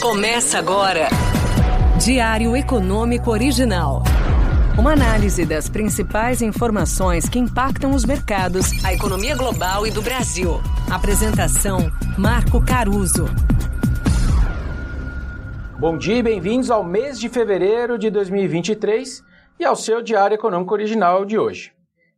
Começa agora. Diário Econômico Original. Uma análise das principais informações que impactam os mercados, a economia global e do Brasil. Apresentação: Marco Caruso. Bom dia e bem-vindos ao mês de fevereiro de 2023 e ao seu Diário Econômico Original de hoje.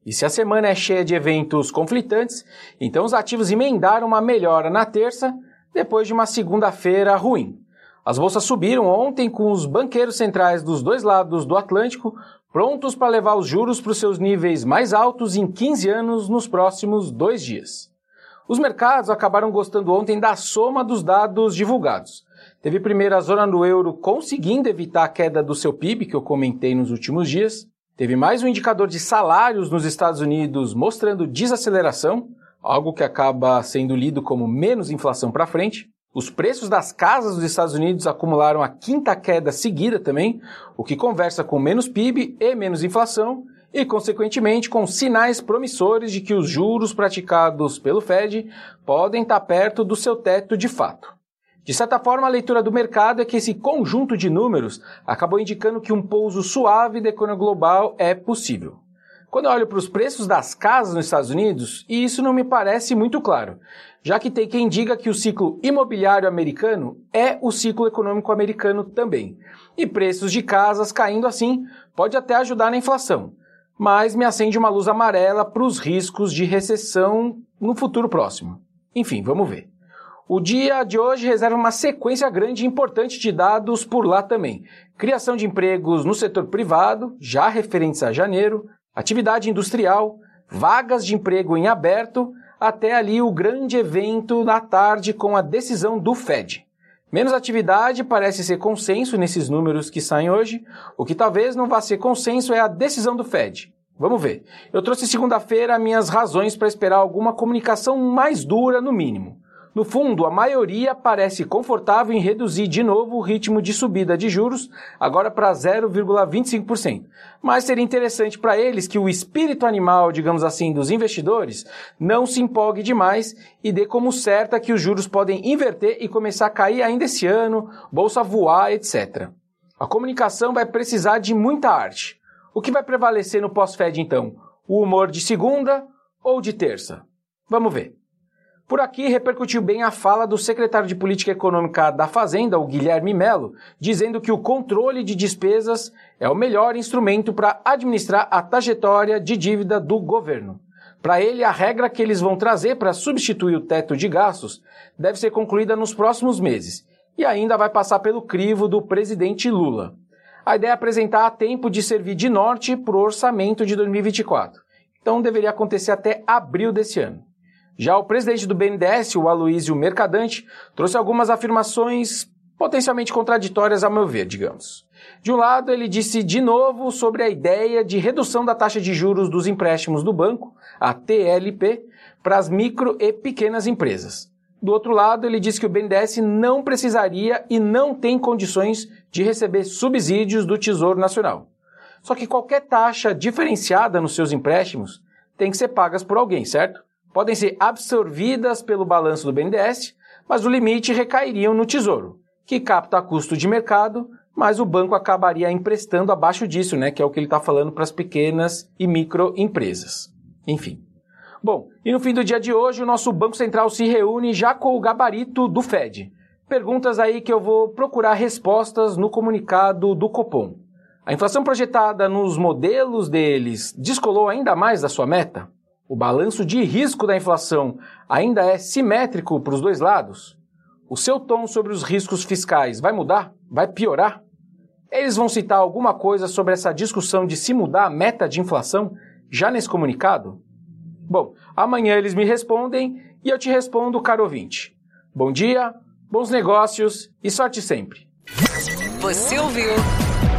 E se a semana é cheia de eventos conflitantes, então os ativos emendaram uma melhora na terça, depois de uma segunda-feira ruim. As bolsas subiram ontem com os banqueiros centrais dos dois lados do Atlântico prontos para levar os juros para os seus níveis mais altos em 15 anos nos próximos dois dias. Os mercados acabaram gostando ontem da soma dos dados divulgados. Teve primeiro a zona do euro conseguindo evitar a queda do seu PIB, que eu comentei nos últimos dias. Teve mais um indicador de salários nos Estados Unidos mostrando desaceleração, algo que acaba sendo lido como menos inflação para frente. Os preços das casas dos Estados Unidos acumularam a quinta queda seguida também, o que conversa com menos PIB e menos inflação e, consequentemente, com sinais promissores de que os juros praticados pelo Fed podem estar perto do seu teto de fato. De certa forma, a leitura do mercado é que esse conjunto de números acabou indicando que um pouso suave da economia global é possível. Quando eu olho para os preços das casas nos Estados Unidos, e isso não me parece muito claro, já que tem quem diga que o ciclo imobiliário americano é o ciclo econômico americano também. E preços de casas caindo assim pode até ajudar na inflação, mas me acende uma luz amarela para os riscos de recessão no futuro próximo. Enfim, vamos ver. O dia de hoje reserva uma sequência grande e importante de dados por lá também. Criação de empregos no setor privado, já referentes a janeiro, atividade industrial, vagas de emprego em aberto, até ali o grande evento na tarde com a decisão do Fed. Menos atividade parece ser consenso nesses números que saem hoje. O que talvez não vá ser consenso é a decisão do Fed. Vamos ver. Eu trouxe segunda-feira minhas razões para esperar alguma comunicação mais dura, no mínimo. No fundo, a maioria parece confortável em reduzir de novo o ritmo de subida de juros, agora para 0,25%. Mas seria interessante para eles que o espírito animal, digamos assim, dos investidores não se empolgue demais e dê como certa que os juros podem inverter e começar a cair ainda esse ano, bolsa voar, etc. A comunicação vai precisar de muita arte. O que vai prevalecer no pós-Fed então? O humor de segunda ou de terça? Vamos ver. Por aqui repercutiu bem a fala do secretário de Política Econômica da Fazenda, o Guilherme Melo, dizendo que o controle de despesas é o melhor instrumento para administrar a trajetória de dívida do governo. Para ele, a regra que eles vão trazer para substituir o teto de gastos deve ser concluída nos próximos meses e ainda vai passar pelo crivo do presidente Lula. A ideia é apresentar a tempo de servir de norte para o orçamento de 2024. Então deveria acontecer até abril desse ano. Já o presidente do BNDES, o Aloísio Mercadante, trouxe algumas afirmações potencialmente contraditórias, a meu ver, digamos. De um lado, ele disse de novo sobre a ideia de redução da taxa de juros dos empréstimos do banco, a TLP, para as micro e pequenas empresas. Do outro lado, ele disse que o BNDES não precisaria e não tem condições de receber subsídios do Tesouro Nacional. Só que qualquer taxa diferenciada nos seus empréstimos tem que ser pagas por alguém, certo? Podem ser absorvidas pelo balanço do BNDES, mas o limite recairiam no Tesouro, que capta a custo de mercado, mas o banco acabaria emprestando abaixo disso, né, que é o que ele está falando para as pequenas e microempresas. Enfim. Bom, e no fim do dia de hoje, o nosso Banco Central se reúne já com o gabarito do Fed. Perguntas aí que eu vou procurar respostas no comunicado do Copom. A inflação projetada nos modelos deles descolou ainda mais da sua meta? O balanço de risco da inflação ainda é simétrico para os dois lados? O seu tom sobre os riscos fiscais vai mudar? Vai piorar? Eles vão citar alguma coisa sobre essa discussão de se mudar a meta de inflação já nesse comunicado? Bom, amanhã eles me respondem e eu te respondo, caro ouvinte. Bom dia, bons negócios e sorte sempre. Você ouviu?